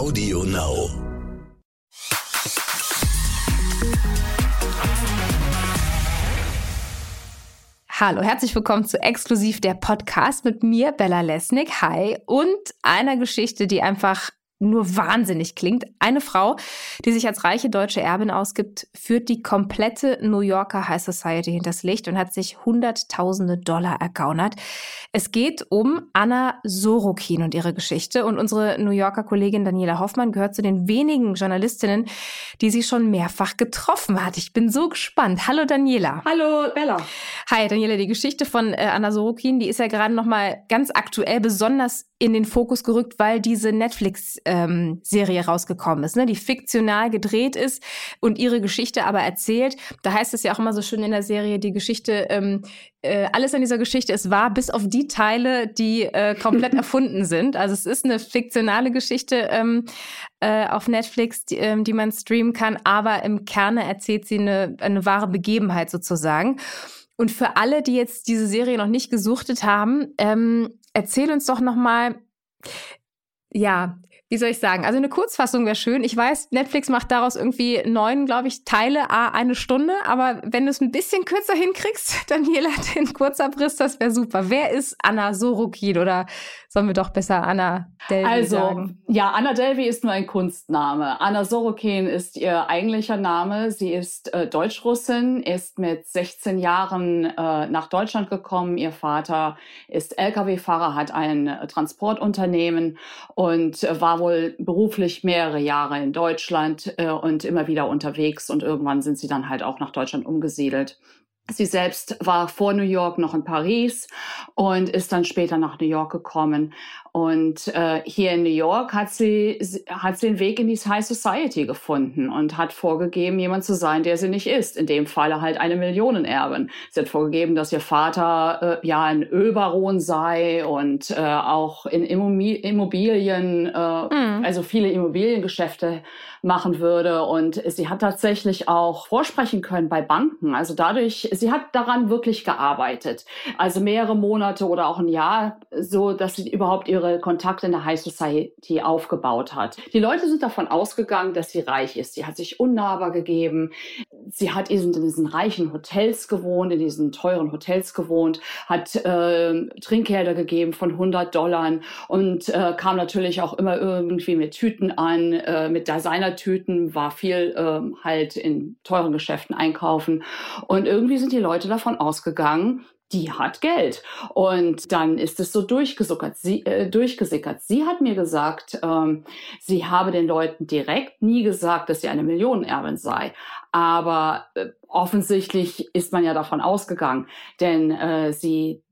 Audio Now. Hallo, herzlich willkommen zu Exklusiv der Podcast mit mir, Bella Lesnick. Hi. Und einer Geschichte, die einfach nur wahnsinnig klingt. Eine Frau, die sich als reiche deutsche Erbin ausgibt, führt die komplette New Yorker High Society hinters Licht und hat sich Hunderttausende Dollar ergaunert. Es geht um Anna Sorokin und ihre Geschichte. Und unsere New Yorker Kollegin Daniela Hoffmann gehört zu den wenigen Journalistinnen, die sie schon mehrfach getroffen hat. Ich bin so gespannt. Hallo Daniela. Hallo Bella. Hi Daniela, die Geschichte von äh, Anna Sorokin, die ist ja gerade noch mal ganz aktuell, besonders in den Fokus gerückt, weil diese Netflix-Serie ähm, rausgekommen ist, ne? die fiktional gedreht ist und ihre Geschichte aber erzählt. Da heißt es ja auch immer so schön in der Serie, die Geschichte, ähm, äh, alles an dieser Geschichte ist wahr, bis auf die Teile, die äh, komplett erfunden sind. Also es ist eine fiktionale Geschichte ähm, äh, auf Netflix, die, ähm, die man streamen kann, aber im Kerne erzählt sie eine, eine wahre Begebenheit sozusagen. Und für alle, die jetzt diese Serie noch nicht gesuchtet haben, ähm, erzähl uns doch noch mal, ja, wie soll ich sagen? Also eine Kurzfassung wäre schön. Ich weiß, Netflix macht daraus irgendwie neun, glaube ich, Teile, a eine Stunde. Aber wenn du es ein bisschen kürzer hinkriegst, Daniela, den Kurzabriss, das wäre super. Wer ist Anna Sorokin oder sollen wir doch besser Anna Delvey also, sagen? ja, Anna Delvey ist nur ein Kunstname. Anna Sorokin ist ihr eigentlicher Name. Sie ist äh, Deutschrussin, ist mit 16 Jahren äh, nach Deutschland gekommen. Ihr Vater ist Lkw-Fahrer, hat ein äh, Transportunternehmen und äh, war wohl beruflich mehrere Jahre in Deutschland äh, und immer wieder unterwegs. Und irgendwann sind sie dann halt auch nach Deutschland umgesiedelt. Sie selbst war vor New York noch in Paris und ist dann später nach New York gekommen. Und äh, hier in New York hat sie, hat sie den Weg in die High Society gefunden und hat vorgegeben, jemand zu sein, der sie nicht ist. In dem Falle halt eine Millionenerbin. Sie hat vorgegeben, dass ihr Vater äh, ja ein Ölbaron sei und äh, auch in Immobilien, äh, mhm. also viele Immobiliengeschäfte machen würde. Und sie hat tatsächlich auch vorsprechen können bei Banken. Also dadurch, sie hat daran wirklich gearbeitet. Also mehrere Monate oder auch ein Jahr, so dass sie überhaupt ihre Kontakte in der High Society aufgebaut hat. Die Leute sind davon ausgegangen, dass sie reich ist. Sie hat sich unnahbar gegeben. Sie hat in diesen reichen Hotels gewohnt, in diesen teuren Hotels gewohnt, hat äh, Trinkgelder gegeben von 100 Dollar und äh, kam natürlich auch immer irgendwie mit Tüten an, äh, mit Designertüten, war viel äh, halt in teuren Geschäften einkaufen. Und irgendwie sind die Leute davon ausgegangen, die hat Geld. Und dann ist es so durchgesuckert, sie, äh, durchgesickert. Sie hat mir gesagt, ähm, sie habe den Leuten direkt nie gesagt, dass sie eine Millionenerbin sei. Aber äh, offensichtlich ist man ja davon ausgegangen, denn äh, sie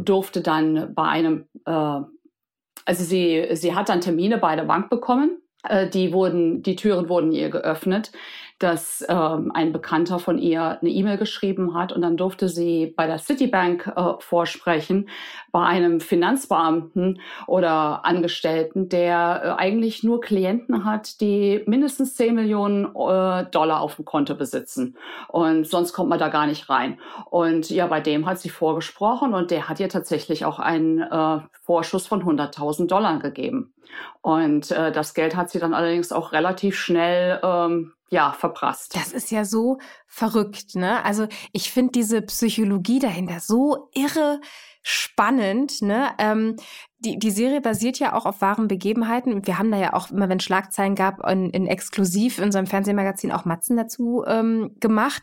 durfte dann bei einem, äh, also sie, sie hat dann Termine bei der Bank bekommen. Äh, die wurden, die Türen wurden ihr geöffnet dass ähm, ein Bekannter von ihr eine E-Mail geschrieben hat und dann durfte sie bei der Citibank äh, vorsprechen, bei einem Finanzbeamten oder Angestellten, der äh, eigentlich nur Klienten hat, die mindestens 10 Millionen äh, Dollar auf dem Konto besitzen. Und sonst kommt man da gar nicht rein. Und ja, bei dem hat sie vorgesprochen und der hat ihr tatsächlich auch einen äh, Vorschuss von 100.000 Dollar gegeben. Und äh, das Geld hat sie dann allerdings auch relativ schnell ähm, ja, verprasst. Das ist ja so verrückt, ne? Also ich finde diese Psychologie dahinter so irre spannend, ne? Ähm, die, die Serie basiert ja auch auf wahren Begebenheiten. Wir haben da ja auch immer, wenn Schlagzeilen gab, in, in exklusiv in unserem Fernsehmagazin auch Matzen dazu ähm, gemacht.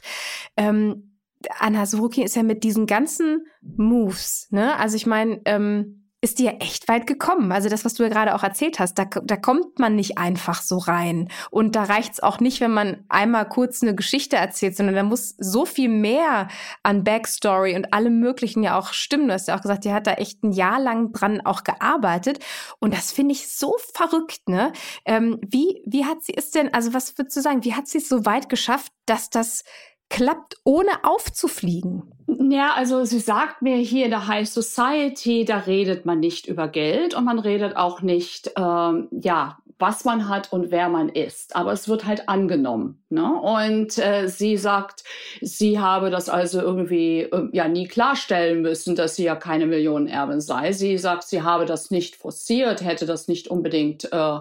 Ähm, Anna Sorokin ist ja mit diesen ganzen Moves, ne? Also ich meine, ähm, ist dir echt weit gekommen. Also das, was du ja gerade auch erzählt hast, da, da kommt man nicht einfach so rein. Und da reicht es auch nicht, wenn man einmal kurz eine Geschichte erzählt, sondern da muss so viel mehr an Backstory und allem Möglichen ja auch stimmen. Du hast ja auch gesagt, die hat da echt ein Jahr lang dran auch gearbeitet. Und das finde ich so verrückt, ne? Ähm, wie, wie hat sie es denn, also was würdest du sagen, wie hat sie es so weit geschafft, dass das klappt, ohne aufzufliegen? Ja, also sie sagt mir hier in der High Society, da redet man nicht über Geld und man redet auch nicht, ähm, ja, was man hat und wer man ist. Aber es wird halt angenommen. Ne? Und äh, sie sagt, sie habe das also irgendwie äh, ja nie klarstellen müssen, dass sie ja keine Millionenerbin sei. Sie sagt, sie habe das nicht forciert, hätte das nicht unbedingt äh,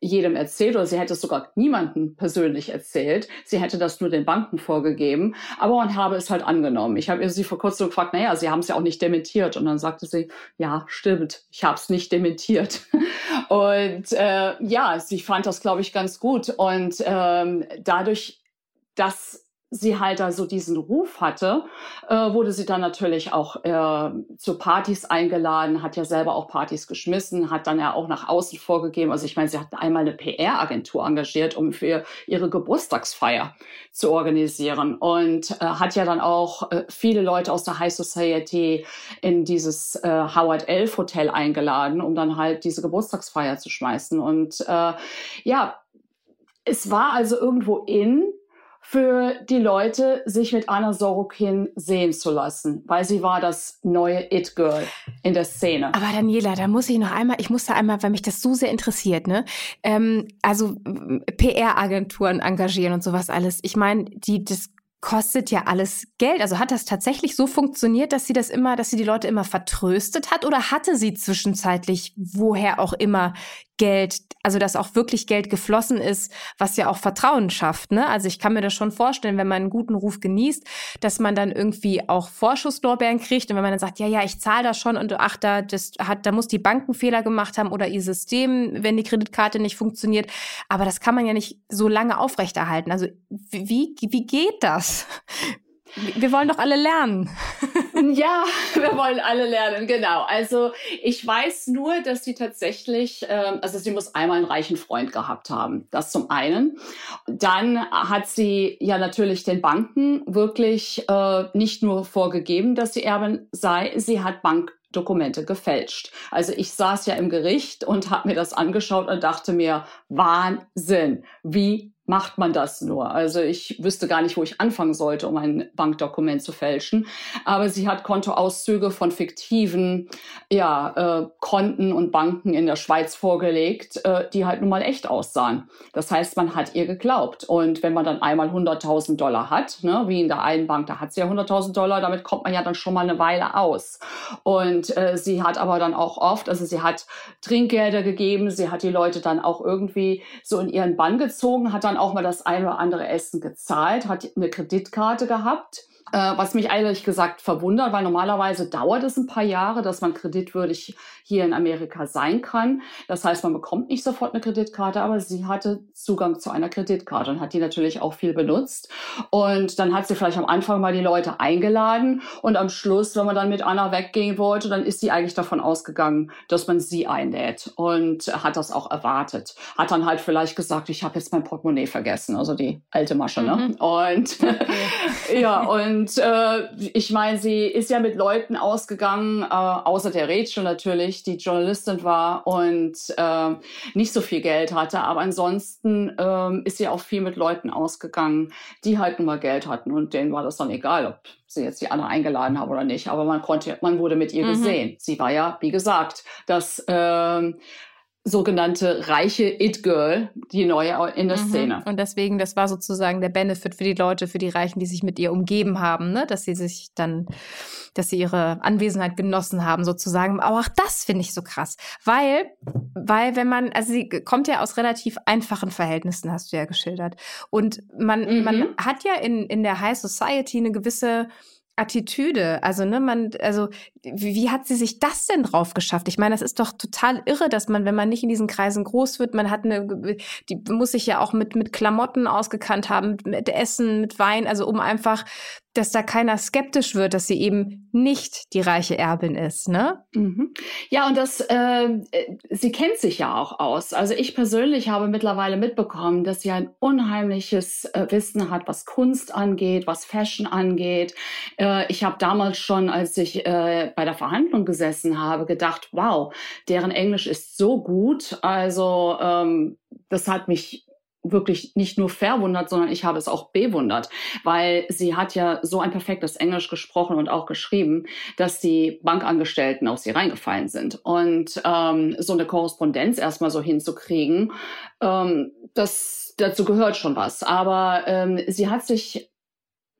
jedem erzählt oder sie hätte es sogar niemandem persönlich erzählt. Sie hätte das nur den Banken vorgegeben. Aber man habe es halt angenommen. Ich habe sie vor kurzem gefragt, naja, sie haben es ja auch nicht dementiert. Und dann sagte sie, ja, stimmt, ich habe es nicht dementiert. Und äh, ja, sie fand das, glaube ich, ganz gut. Und ähm, dadurch, dass sie halt da so diesen Ruf hatte, äh, wurde sie dann natürlich auch äh, zu Partys eingeladen, hat ja selber auch Partys geschmissen, hat dann ja auch nach außen vorgegeben. Also ich meine, sie hat einmal eine PR-Agentur engagiert, um für ihre Geburtstagsfeier zu organisieren und äh, hat ja dann auch äh, viele Leute aus der High Society in dieses äh, Howard Elf Hotel eingeladen, um dann halt diese Geburtstagsfeier zu schmeißen. Und äh, ja, es war also irgendwo in, für die Leute, sich mit Anna Sorokin sehen zu lassen, weil sie war das neue It-Girl in der Szene. Aber Daniela, da muss ich noch einmal, ich muss da einmal, weil mich das so sehr interessiert, ne? Ähm, also PR-Agenturen engagieren und sowas alles. Ich meine, die, das kostet ja alles Geld. Also hat das tatsächlich so funktioniert, dass sie das immer, dass sie die Leute immer vertröstet hat oder hatte sie zwischenzeitlich woher auch immer Geld, also dass auch wirklich Geld geflossen ist, was ja auch Vertrauen schafft. Ne? Also ich kann mir das schon vorstellen, wenn man einen guten Ruf genießt, dass man dann irgendwie auch Vorschusslorbeeren kriegt und wenn man dann sagt, ja, ja, ich zahle das schon und ach, da, das hat, da muss die Banken Fehler gemacht haben oder ihr System, wenn die Kreditkarte nicht funktioniert. Aber das kann man ja nicht so lange aufrechterhalten. Also wie, wie geht das? Wir wollen doch alle lernen. ja, wir wollen alle lernen, genau. Also ich weiß nur, dass sie tatsächlich, ähm, also sie muss einmal einen reichen Freund gehabt haben. Das zum einen. Dann hat sie ja natürlich den Banken wirklich äh, nicht nur vorgegeben, dass sie Erbin sei, sie hat Bank Dokumente gefälscht. Also ich saß ja im Gericht und habe mir das angeschaut und dachte mir, Wahnsinn, wie macht man das nur? Also ich wüsste gar nicht, wo ich anfangen sollte, um ein Bankdokument zu fälschen. Aber sie hat Kontoauszüge von fiktiven ja, äh, Konten und Banken in der Schweiz vorgelegt, äh, die halt nun mal echt aussahen. Das heißt, man hat ihr geglaubt. Und wenn man dann einmal 100.000 Dollar hat, ne, wie in der einen Bank, da hat sie ja 100.000 Dollar, damit kommt man ja dann schon mal eine Weile aus. Und äh, sie hat aber dann auch oft, also sie hat Trinkgelder gegeben, sie hat die Leute dann auch irgendwie so in ihren Bann gezogen, hat dann dann auch mal das ein oder andere Essen gezahlt, hat eine Kreditkarte gehabt was mich ehrlich gesagt verwundert, weil normalerweise dauert es ein paar Jahre, dass man kreditwürdig hier in Amerika sein kann. Das heißt, man bekommt nicht sofort eine Kreditkarte, aber sie hatte Zugang zu einer Kreditkarte und hat die natürlich auch viel benutzt. Und dann hat sie vielleicht am Anfang mal die Leute eingeladen und am Schluss, wenn man dann mit Anna weggehen wollte, dann ist sie eigentlich davon ausgegangen, dass man sie einlädt und hat das auch erwartet. Hat dann halt vielleicht gesagt, ich habe jetzt mein Portemonnaie vergessen, also die alte Masche, ne? Mhm. Und okay. ja, und und äh, ich meine, sie ist ja mit Leuten ausgegangen, äh, außer der Rachel natürlich, die Journalistin war und äh, nicht so viel Geld hatte. Aber ansonsten äh, ist sie auch viel mit Leuten ausgegangen, die halt nur mal Geld hatten. Und denen war das dann egal, ob sie jetzt die anderen eingeladen haben oder nicht. Aber man konnte, man wurde mit ihr mhm. gesehen. Sie war ja, wie gesagt, das äh, sogenannte reiche It-Girl, die neue in der mhm. Szene. Und deswegen, das war sozusagen der Benefit für die Leute, für die Reichen, die sich mit ihr umgeben haben, ne? dass sie sich dann, dass sie ihre Anwesenheit genossen haben, sozusagen. Aber auch das finde ich so krass, weil, weil wenn man, also sie kommt ja aus relativ einfachen Verhältnissen, hast du ja geschildert. Und man, mhm. man hat ja in, in der High Society eine gewisse Attitüde. Also, ne, man, also, wie, wie, hat sie sich das denn drauf geschafft? Ich meine, das ist doch total irre, dass man, wenn man nicht in diesen Kreisen groß wird, man hat eine, die muss sich ja auch mit, mit Klamotten ausgekannt haben, mit, Essen, mit Wein, also um einfach dass da keiner skeptisch wird, dass sie eben nicht die reiche Erbin ist, ne? Mhm. Ja, und das, äh, sie kennt sich ja auch aus. Also ich persönlich habe mittlerweile mitbekommen, dass sie ein unheimliches äh, Wissen hat, was Kunst angeht, was Fashion angeht. Ich habe damals schon, als ich äh, bei der Verhandlung gesessen habe, gedacht, wow, deren Englisch ist so gut. Also ähm, das hat mich wirklich nicht nur verwundert, sondern ich habe es auch bewundert, weil sie hat ja so ein perfektes Englisch gesprochen und auch geschrieben, dass die Bankangestellten auf sie reingefallen sind. Und ähm, so eine Korrespondenz erstmal so hinzukriegen, ähm, das dazu gehört schon was. Aber ähm, sie hat sich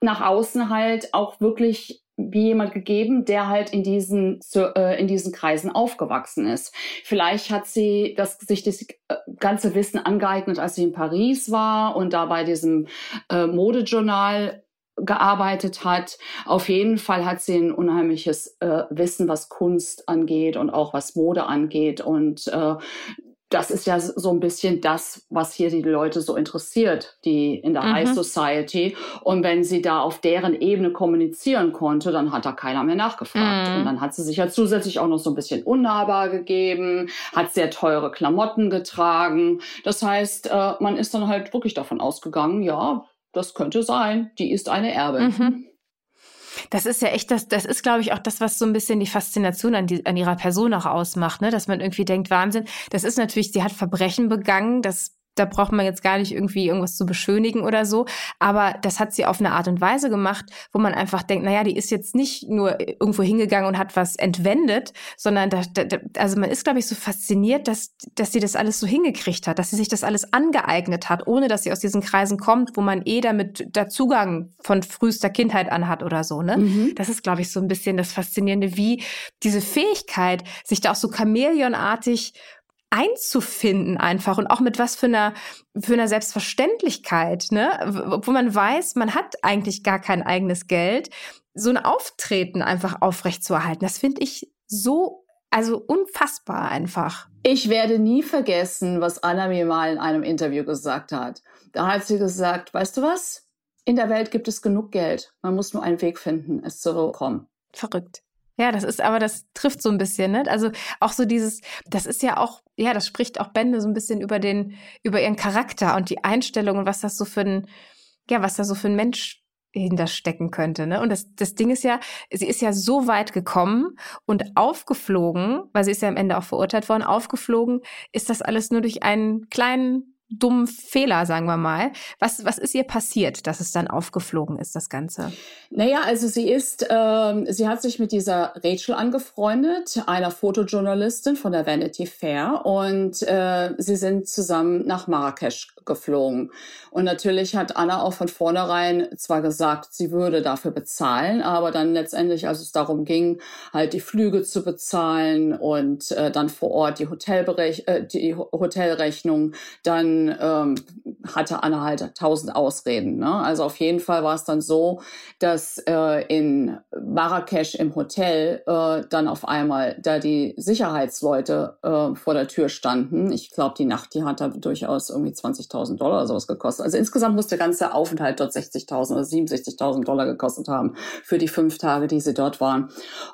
nach außen halt auch wirklich wie jemand gegeben, der halt in diesen, äh, in diesen Kreisen aufgewachsen ist. Vielleicht hat sie das, sich das äh, ganze Wissen angeeignet, als sie in Paris war und da bei diesem äh, Modejournal gearbeitet hat. Auf jeden Fall hat sie ein unheimliches äh, Wissen, was Kunst angeht und auch was Mode angeht. Und äh, das ist ja so ein bisschen das, was hier die Leute so interessiert, die in der mhm. High Society. Und wenn sie da auf deren Ebene kommunizieren konnte, dann hat da keiner mehr nachgefragt. Mhm. Und dann hat sie sich ja zusätzlich auch noch so ein bisschen unnahbar gegeben, hat sehr teure Klamotten getragen. Das heißt, äh, man ist dann halt wirklich davon ausgegangen, ja, das könnte sein, die ist eine Erbin. Mhm. Das ist ja echt, das, das ist, glaube ich, auch das, was so ein bisschen die Faszination an, die, an ihrer Person auch ausmacht, ne? Dass man irgendwie denkt, Wahnsinn. Das ist natürlich, sie hat Verbrechen begangen, das da braucht man jetzt gar nicht irgendwie irgendwas zu beschönigen oder so. Aber das hat sie auf eine Art und Weise gemacht, wo man einfach denkt, naja, die ist jetzt nicht nur irgendwo hingegangen und hat was entwendet, sondern da, da, also man ist, glaube ich, so fasziniert, dass, dass sie das alles so hingekriegt hat, dass sie sich das alles angeeignet hat, ohne dass sie aus diesen Kreisen kommt, wo man eh damit der Zugang von frühester Kindheit an hat oder so. Ne? Mhm. Das ist, glaube ich, so ein bisschen das Faszinierende, wie diese Fähigkeit, sich da auch so chameleonartig einzufinden einfach und auch mit was für einer, für einer Selbstverständlichkeit, ne? Wo man weiß, man hat eigentlich gar kein eigenes Geld, so ein Auftreten einfach aufrechtzuerhalten. Das finde ich so, also unfassbar einfach. Ich werde nie vergessen, was Anna mir mal in einem Interview gesagt hat. Da hat sie gesagt, weißt du was? In der Welt gibt es genug Geld. Man muss nur einen Weg finden, es zu bekommen. Verrückt. Ja, das ist aber, das trifft so ein bisschen, ne? Also auch so dieses, das ist ja auch, ja, das spricht auch Bände so ein bisschen über den, über ihren Charakter und die Einstellung und was das so für ein, ja, was da so für ein Mensch hinterstecken könnte. Ne? Und das, das Ding ist ja, sie ist ja so weit gekommen und aufgeflogen, weil sie ist ja am Ende auch verurteilt worden, aufgeflogen ist das alles nur durch einen kleinen dummen Fehler, sagen wir mal. Was, was ist ihr passiert, dass es dann aufgeflogen ist, das Ganze? Naja, also sie ist, ähm, sie hat sich mit dieser Rachel angefreundet, einer Fotojournalistin von der Vanity Fair und äh, sie sind zusammen nach Marrakesch geflogen. Und natürlich hat Anna auch von vornherein zwar gesagt, sie würde dafür bezahlen, aber dann letztendlich, als es darum ging, halt die Flüge zu bezahlen und äh, dann vor Ort die, Hotelberech äh, die Hotelrechnung, dann ähm, hatte Anna halt tausend Ausreden. Ne? Also auf jeden Fall war es dann so, dass äh, in Marrakesch im Hotel äh, dann auf einmal da die Sicherheitsleute äh, vor der Tür standen. Ich glaube, die Nacht, die hat da durchaus irgendwie 20.000 Dollar oder sowas gekostet. Also insgesamt muss der ganze Aufenthalt dort 60.000 oder 67.000 Dollar gekostet haben für die fünf Tage, die sie dort waren.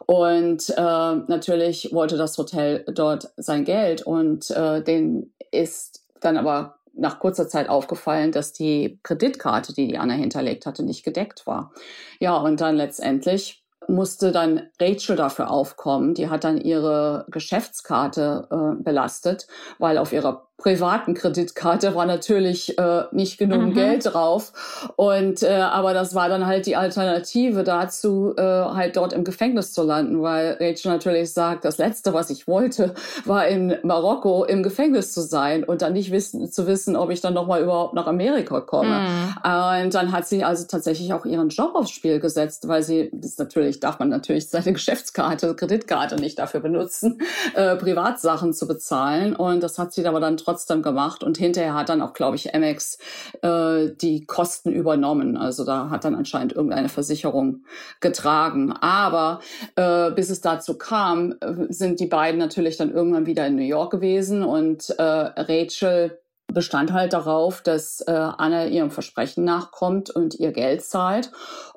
Und äh, natürlich wollte das Hotel dort sein Geld und äh, den ist dann aber nach kurzer Zeit aufgefallen, dass die Kreditkarte, die Anna hinterlegt hatte, nicht gedeckt war. Ja, und dann letztendlich musste dann Rachel dafür aufkommen. Die hat dann ihre Geschäftskarte äh, belastet, weil auf ihrer privaten Kreditkarte war natürlich äh, nicht genug mhm. Geld drauf. Und äh, aber das war dann halt die Alternative dazu, äh, halt dort im Gefängnis zu landen, weil Rachel natürlich sagt, das Letzte, was ich wollte, war in Marokko im Gefängnis zu sein und dann nicht wissen, zu wissen, ob ich dann nochmal überhaupt nach Amerika komme. Mhm. Und dann hat sie also tatsächlich auch ihren Job aufs Spiel gesetzt, weil sie, das natürlich, darf man natürlich seine Geschäftskarte, Kreditkarte nicht dafür benutzen, äh, Privatsachen zu bezahlen. Und das hat sie aber dann trotzdem trotzdem gemacht und hinterher hat dann auch, glaube ich, Amex äh, die Kosten übernommen. Also da hat dann anscheinend irgendeine Versicherung getragen. Aber äh, bis es dazu kam, äh, sind die beiden natürlich dann irgendwann wieder in New York gewesen und äh, Rachel bestand halt darauf, dass äh, Anna ihrem Versprechen nachkommt und ihr Geld zahlt.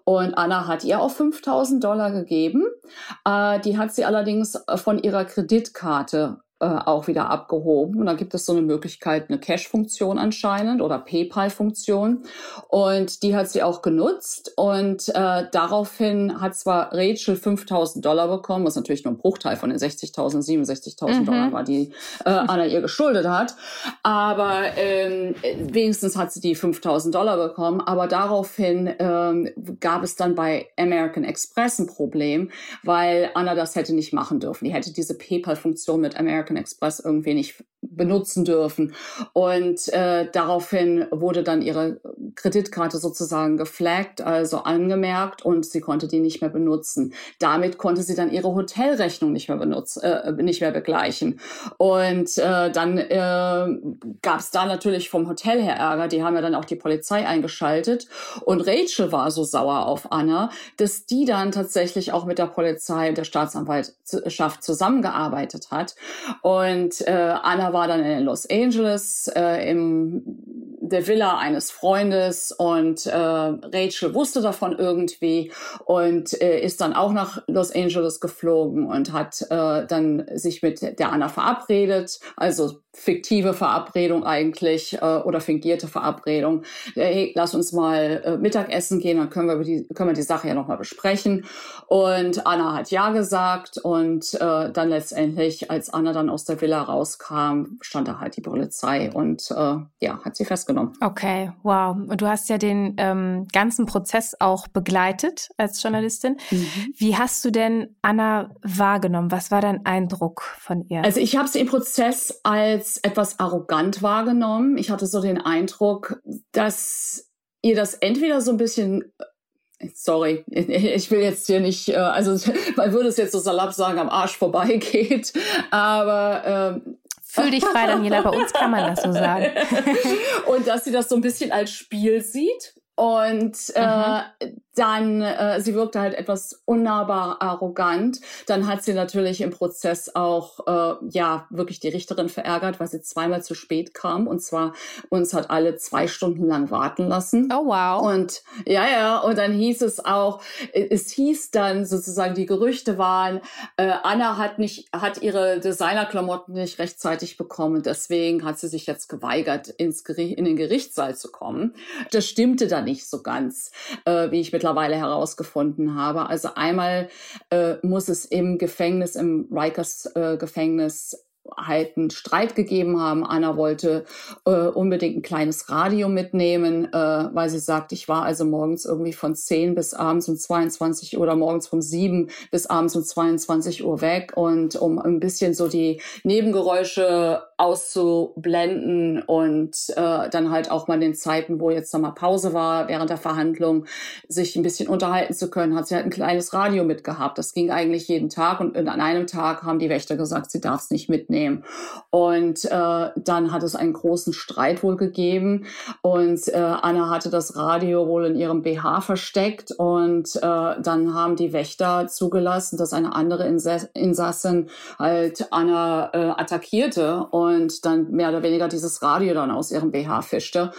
Und Anna hat ihr auch 5000 Dollar gegeben. Äh, die hat sie allerdings von ihrer Kreditkarte äh, auch wieder abgehoben. Und dann gibt es so eine Möglichkeit, eine Cash-Funktion anscheinend oder PayPal-Funktion. Und die hat sie auch genutzt. Und äh, daraufhin hat zwar Rachel 5000 Dollar bekommen, was natürlich nur ein Bruchteil von den 60.000, 67.000 mhm. Dollar war, die äh, Anna ihr geschuldet hat. Aber ähm, wenigstens hat sie die 5000 Dollar bekommen. Aber daraufhin ähm, gab es dann bei American Express ein Problem, weil Anna das hätte nicht machen dürfen. Die hätte diese PayPal-Funktion mit American Express irgendwie nicht benutzen dürfen. Und äh, daraufhin wurde dann ihre Kreditkarte sozusagen geflaggt, also angemerkt und sie konnte die nicht mehr benutzen. Damit konnte sie dann ihre Hotelrechnung nicht mehr benutzen, äh, nicht mehr begleichen. Und äh, dann äh, gab es da natürlich vom Hotel her Ärger. Die haben ja dann auch die Polizei eingeschaltet. Und Rachel war so sauer auf Anna, dass die dann tatsächlich auch mit der Polizei und der Staatsanwaltschaft zusammengearbeitet hat. Und äh, Anna war dann in Los Angeles äh, im der Villa eines Freundes und äh, Rachel wusste davon irgendwie und äh, ist dann auch nach Los Angeles geflogen und hat äh, dann sich mit der Anna verabredet, also fiktive Verabredung eigentlich äh, oder fingierte Verabredung. Hey, lass uns mal äh, Mittagessen gehen, dann können wir die können wir die Sache ja noch mal besprechen. Und Anna hat ja gesagt und äh, dann letztendlich, als Anna dann aus der Villa rauskam, stand da halt die Polizei und äh, ja hat sie festgenommen. Okay, wow. Und du hast ja den ähm, ganzen Prozess auch begleitet als Journalistin. Mhm. Wie hast du denn Anna wahrgenommen? Was war dein Eindruck von ihr? Also ich habe sie im Prozess als als etwas arrogant wahrgenommen. Ich hatte so den Eindruck, dass ihr das entweder so ein bisschen äh, sorry, ich will jetzt hier nicht, äh, also man würde es jetzt so salopp sagen, am Arsch vorbeigeht, aber ähm, Fühl dich frei, Daniela, bei uns kann man das so sagen. und dass sie das so ein bisschen als Spiel sieht. Und äh, mhm dann, äh, sie wirkte halt etwas unnahbar arrogant. Dann hat sie natürlich im Prozess auch, äh, ja, wirklich die Richterin verärgert, weil sie zweimal zu spät kam. Und zwar uns hat alle zwei Stunden lang warten lassen. Oh, wow. Und ja, ja, und dann hieß es auch, es hieß dann sozusagen, die Gerüchte waren, äh, Anna hat nicht, hat ihre Designerklamotten nicht rechtzeitig bekommen. Deswegen hat sie sich jetzt geweigert, ins Gericht, in den Gerichtssaal zu kommen. Das stimmte da nicht so ganz, äh, wie ich mit mittlerweile herausgefunden habe. Also einmal äh, muss es im Gefängnis, im Rikers äh, Gefängnis halt einen Streit gegeben haben. Anna wollte äh, unbedingt ein kleines Radio mitnehmen, äh, weil sie sagt, ich war also morgens irgendwie von 10 bis abends um 22 Uhr oder morgens von 7 bis abends um 22 Uhr weg und um ein bisschen so die Nebengeräusche auszublenden und äh, dann halt auch mal in den Zeiten, wo jetzt da mal Pause war während der Verhandlung, sich ein bisschen unterhalten zu können, hat sie halt ein kleines Radio mitgehabt. Das ging eigentlich jeden Tag und an einem Tag haben die Wächter gesagt, sie darf es nicht mitnehmen. Und äh, dann hat es einen großen Streit wohl gegeben und äh, Anna hatte das Radio wohl in ihrem BH versteckt und äh, dann haben die Wächter zugelassen, dass eine andere Insassin halt Anna äh, attackierte und und dann mehr oder weniger dieses Radio dann aus ihrem BH fischte.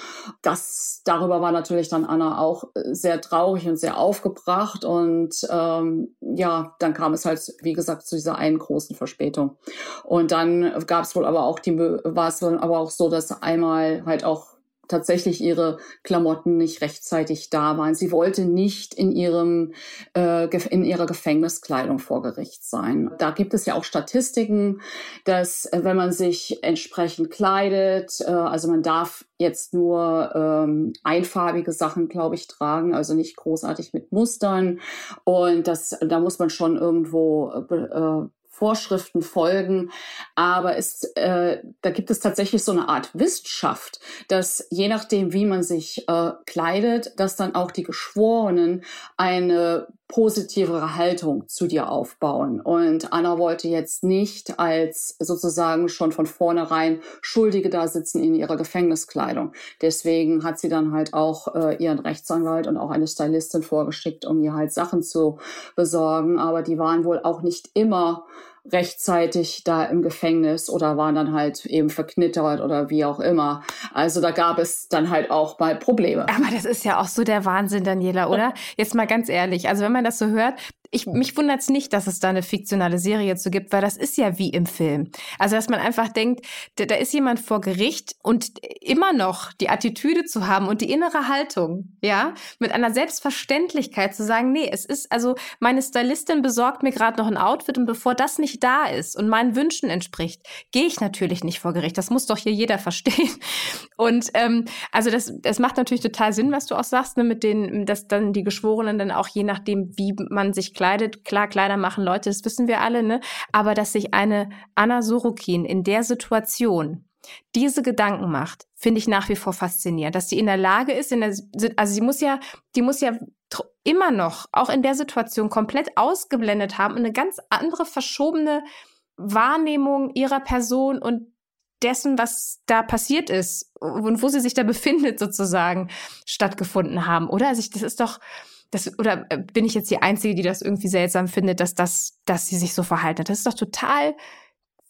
Das darüber war natürlich dann Anna auch äh, sehr traurig und sehr aufgebracht und ähm, ja, dann kam es halt wie gesagt zu dieser einen großen Verspätung. Und dann gab es wohl aber auch die war es dann aber auch so, dass einmal halt auch tatsächlich ihre Klamotten nicht rechtzeitig da waren. Sie wollte nicht in ihrem äh, in ihrer Gefängniskleidung vor Gericht sein. Da gibt es ja auch Statistiken, dass äh, wenn man sich entsprechend kleidet, äh, also man darf jetzt nur ähm, einfarbige Sachen, glaube ich, tragen, also nicht großartig mit Mustern. Und das, da muss man schon irgendwo äh, Vorschriften folgen. Aber es, äh, da gibt es tatsächlich so eine Art Wissenschaft, dass je nachdem, wie man sich äh, kleidet, dass dann auch die Geschworenen eine positivere Haltung zu dir aufbauen. Und Anna wollte jetzt nicht als sozusagen schon von vornherein Schuldige da sitzen in ihrer Gefängniskleidung. Deswegen hat sie dann halt auch äh, ihren Rechtsanwalt und auch eine Stylistin vorgeschickt, um ihr halt Sachen zu besorgen. Aber die waren wohl auch nicht immer rechtzeitig da im Gefängnis oder waren dann halt eben verknittert oder wie auch immer. Also da gab es dann halt auch mal Probleme. Aber das ist ja auch so der Wahnsinn, Daniela, oder? Jetzt mal ganz ehrlich. Also wenn man das so hört, ich, mich wundert es nicht, dass es da eine fiktionale Serie zu gibt, weil das ist ja wie im Film. Also, dass man einfach denkt, da, da ist jemand vor Gericht und immer noch die Attitüde zu haben und die innere Haltung, ja, mit einer Selbstverständlichkeit zu sagen, nee, es ist, also meine Stylistin besorgt mir gerade noch ein Outfit und bevor das nicht da ist und meinen Wünschen entspricht, gehe ich natürlich nicht vor Gericht. Das muss doch hier jeder verstehen. Und ähm, also das, das macht natürlich total Sinn, was du auch sagst, ne, mit den, dass dann die Geschworenen dann auch je nachdem, wie man sich kleidet, klar, Kleider machen Leute, das wissen wir alle, ne? Aber dass sich eine Anna Sorokin in der Situation diese Gedanken macht, finde ich nach wie vor faszinierend, dass sie in der Lage ist, in der, also sie muss ja, die muss ja immer noch, auch in der Situation komplett ausgeblendet haben und eine ganz andere verschobene Wahrnehmung ihrer Person und dessen, was da passiert ist und wo sie sich da befindet sozusagen, stattgefunden haben, oder? Also ich, das ist doch, das, oder äh, bin ich jetzt die Einzige, die das irgendwie seltsam findet, dass das, dass sie sich so verhalten hat? Das ist doch total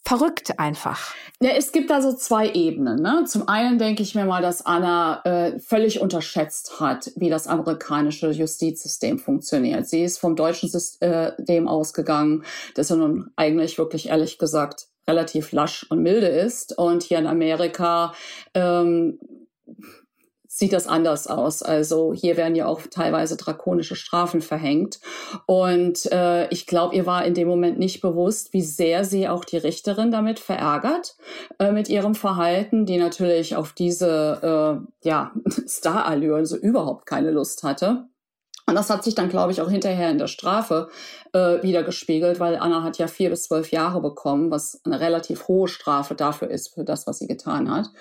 verrückt einfach. Ja, es gibt da so zwei Ebenen. Ne? Zum einen denke ich mir mal, dass Anna äh, völlig unterschätzt hat, wie das amerikanische Justizsystem funktioniert. Sie ist vom deutschen System ausgegangen, das ja nun eigentlich wirklich ehrlich gesagt relativ lasch und milde ist. Und hier in Amerika ähm, sieht das anders aus. Also hier werden ja auch teilweise drakonische Strafen verhängt. Und äh, ich glaube, ihr war in dem Moment nicht bewusst, wie sehr sie auch die Richterin damit verärgert äh, mit ihrem Verhalten, die natürlich auf diese äh, ja, Star-Allüren so überhaupt keine Lust hatte. Und das hat sich dann, glaube ich, auch hinterher in der Strafe äh, wieder gespiegelt, weil Anna hat ja vier bis zwölf Jahre bekommen, was eine relativ hohe Strafe dafür ist, für das, was sie getan hat.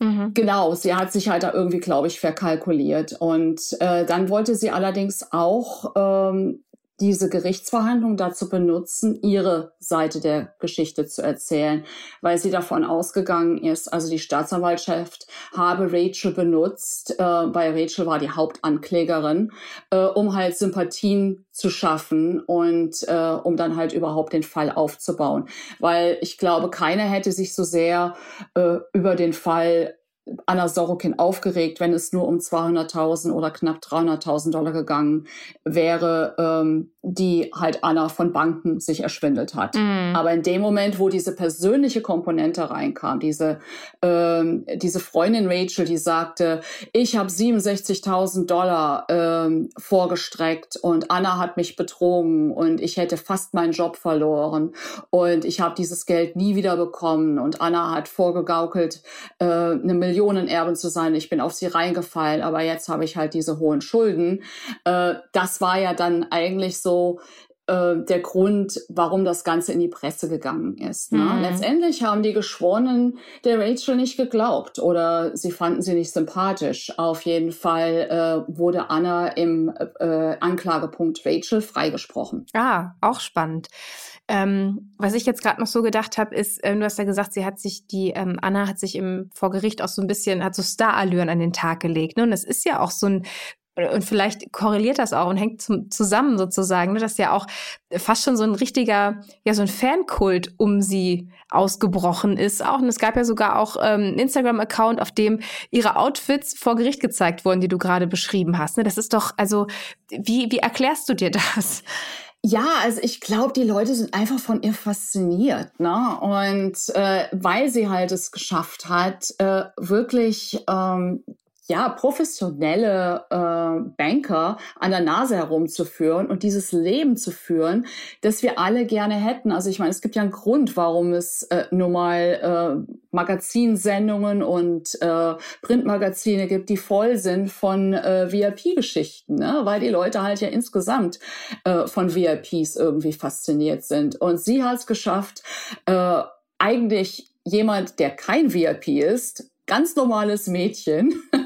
Mhm. Genau, sie hat sich halt da irgendwie, glaube ich, verkalkuliert. Und äh, dann wollte sie allerdings auch ähm, diese Gerichtsverhandlung dazu benutzen, ihre Seite der Geschichte zu erzählen, weil sie davon ausgegangen ist, also die Staatsanwaltschaft habe Rachel benutzt, äh, weil Rachel war die Hauptanklägerin, äh, um halt Sympathien zu schaffen und äh, um dann halt überhaupt den Fall aufzubauen. Weil ich glaube, keiner hätte sich so sehr äh, über den Fall Anna Sorokin aufgeregt, wenn es nur um 200.000 oder knapp 300.000 Dollar gegangen wäre, ähm, die halt Anna von Banken sich erschwindelt hat. Mm. Aber in dem Moment, wo diese persönliche Komponente reinkam, diese, ähm, diese Freundin Rachel, die sagte, ich habe 67.000 Dollar ähm, vorgestreckt und Anna hat mich betrogen und ich hätte fast meinen Job verloren und ich habe dieses Geld nie wieder bekommen und Anna hat vorgegaukelt, äh, eine Millionenerben zu sein. Ich bin auf sie reingefallen, aber jetzt habe ich halt diese hohen Schulden. Äh, das war ja dann eigentlich so äh, der Grund, warum das Ganze in die Presse gegangen ist. Ne? Mhm. Letztendlich haben die Geschworenen der Rachel nicht geglaubt oder sie fanden sie nicht sympathisch. Auf jeden Fall äh, wurde Anna im äh, Anklagepunkt Rachel freigesprochen. Ah, auch spannend. Ähm, was ich jetzt gerade noch so gedacht habe, ist, äh, du hast ja gesagt, sie hat sich, die ähm, Anna hat sich im vor Gericht auch so ein bisschen, hat so Starallüren an den Tag gelegt. Ne? Und das ist ja auch so ein und vielleicht korreliert das auch und hängt zum, zusammen sozusagen, ne, dass ja auch fast schon so ein richtiger, ja, so ein Fankult um sie ausgebrochen ist auch. Und es gab ja sogar auch ähm, einen Instagram-Account, auf dem ihre Outfits vor Gericht gezeigt wurden, die du gerade beschrieben hast. Ne? Das ist doch, also, wie, wie erklärst du dir das? Ja, also ich glaube, die Leute sind einfach von ihr fasziniert, ne? Und äh, weil sie halt es geschafft hat, äh, wirklich ähm, ja, professionelle äh, Banker an der Nase herumzuführen und dieses Leben zu führen, das wir alle gerne hätten. Also ich meine, es gibt ja einen Grund, warum es äh, nur mal äh, Magazinsendungen und äh, Printmagazine gibt, die voll sind von äh, VIP-Geschichten, ne? weil die Leute halt ja insgesamt äh, von VIPs irgendwie fasziniert sind. Und sie hat es geschafft, äh, eigentlich jemand, der kein VIP ist, ganz normales Mädchen,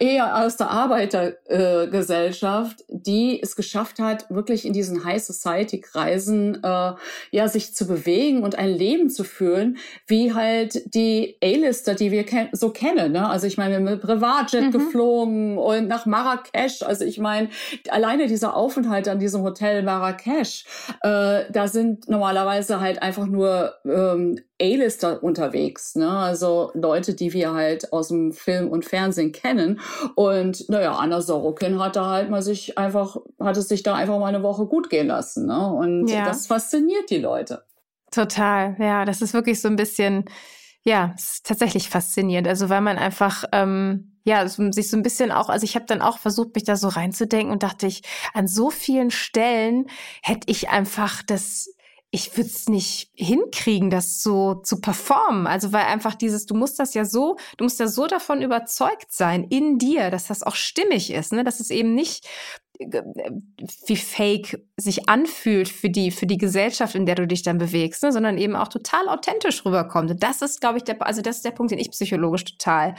eher aus der Arbeitergesellschaft, äh, die es geschafft hat, wirklich in diesen High Society Kreisen äh, ja sich zu bewegen und ein Leben zu führen, wie halt die A-Lister, die wir ken so kennen. Ne? Also ich meine, mit Privatjet mhm. geflogen und nach Marrakesch. Also ich meine, alleine dieser Aufenthalt an diesem Hotel Marrakesch, äh, da sind normalerweise halt einfach nur ähm, A-Lister unterwegs, ne? Also Leute, die wir halt aus dem Film und Fernsehen kennen. Und naja, Anna Sorokin hat da halt mal sich einfach, hat es sich da einfach mal eine Woche gut gehen lassen. Ne? Und ja. das fasziniert die Leute. Total, ja, das ist wirklich so ein bisschen, ja, ist tatsächlich faszinierend. Also weil man einfach ähm, ja, sich so ein bisschen auch, also ich habe dann auch versucht, mich da so reinzudenken und dachte ich, an so vielen Stellen hätte ich einfach das ich würde es nicht hinkriegen, das so zu performen. Also weil einfach dieses, du musst das ja so, du musst ja so davon überzeugt sein in dir, dass das auch stimmig ist, ne? Dass es eben nicht äh, wie fake sich anfühlt für die, für die Gesellschaft, in der du dich dann bewegst, ne? sondern eben auch total authentisch rüberkommt. Und das ist, glaube ich, der, also das ist der Punkt, den ich psychologisch total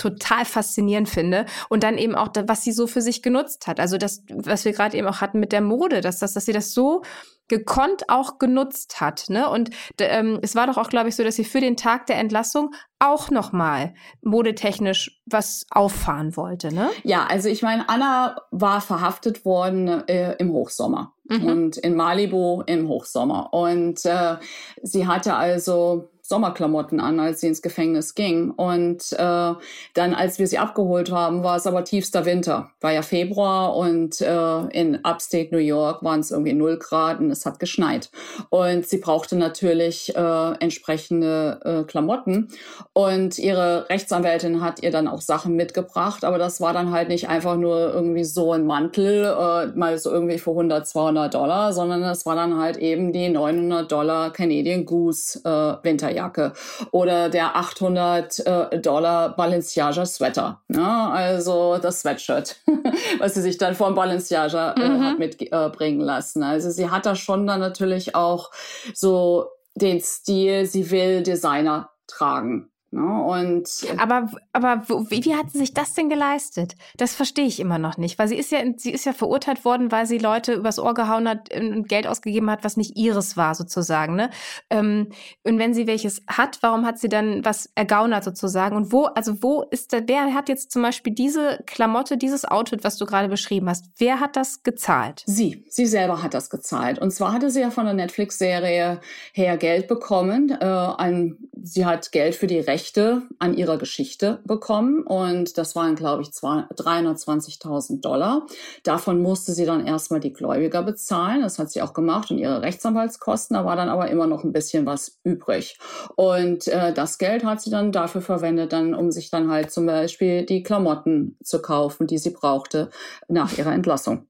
total faszinierend finde. Und dann eben auch, was sie so für sich genutzt hat. Also das, was wir gerade eben auch hatten mit der Mode, dass, das, dass sie das so gekonnt auch genutzt hat. Ne? Und ähm, es war doch auch, glaube ich, so, dass sie für den Tag der Entlassung auch nochmal modetechnisch was auffahren wollte. Ne? Ja, also ich meine, Anna war verhaftet worden äh, im Hochsommer mhm. und in Malibu im Hochsommer. Und äh, sie hatte also Sommerklamotten an, als sie ins Gefängnis ging. Und äh, dann, als wir sie abgeholt haben, war es aber tiefster Winter. War ja Februar und äh, in Upstate New York waren es irgendwie null Grad und es hat geschneit. Und sie brauchte natürlich äh, entsprechende äh, Klamotten. Und ihre Rechtsanwältin hat ihr dann auch Sachen mitgebracht, aber das war dann halt nicht einfach nur irgendwie so ein Mantel, äh, mal so irgendwie für 100, 200 Dollar, sondern es war dann halt eben die 900 Dollar Canadian Goose äh, Winterjacke. Winterjacke oder der 800 äh, Dollar Balenciaga Sweater. Ne? Also das Sweatshirt, was sie sich dann vom Balenciaga äh, mhm. hat mitbringen äh, lassen. Also sie hat da schon dann natürlich auch so den Stil, sie will Designer tragen. Ne? Und aber aber wie, wie hat sie sich das denn geleistet? Das verstehe ich immer noch nicht, weil sie ist ja sie ist ja verurteilt worden, weil sie Leute übers Ohr gehauen hat und Geld ausgegeben hat, was nicht ihres war sozusagen. Ne? Ähm, und wenn sie welches hat, warum hat sie dann was ergaunert sozusagen? Und wo also wo ist der? Wer hat jetzt zum Beispiel diese Klamotte, dieses Outfit, was du gerade beschrieben hast? Wer hat das gezahlt? Sie, sie selber hat das gezahlt. Und zwar hatte sie ja von der Netflix-Serie her Geld bekommen. Äh, ein, sie hat Geld für die Rechte Rechte an ihrer Geschichte bekommen und das waren, glaube ich, 320.000 Dollar. Davon musste sie dann erstmal die Gläubiger bezahlen. Das hat sie auch gemacht und ihre Rechtsanwaltskosten. Da war dann aber immer noch ein bisschen was übrig. Und äh, das Geld hat sie dann dafür verwendet, dann, um sich dann halt zum Beispiel die Klamotten zu kaufen, die sie brauchte nach ihrer Entlassung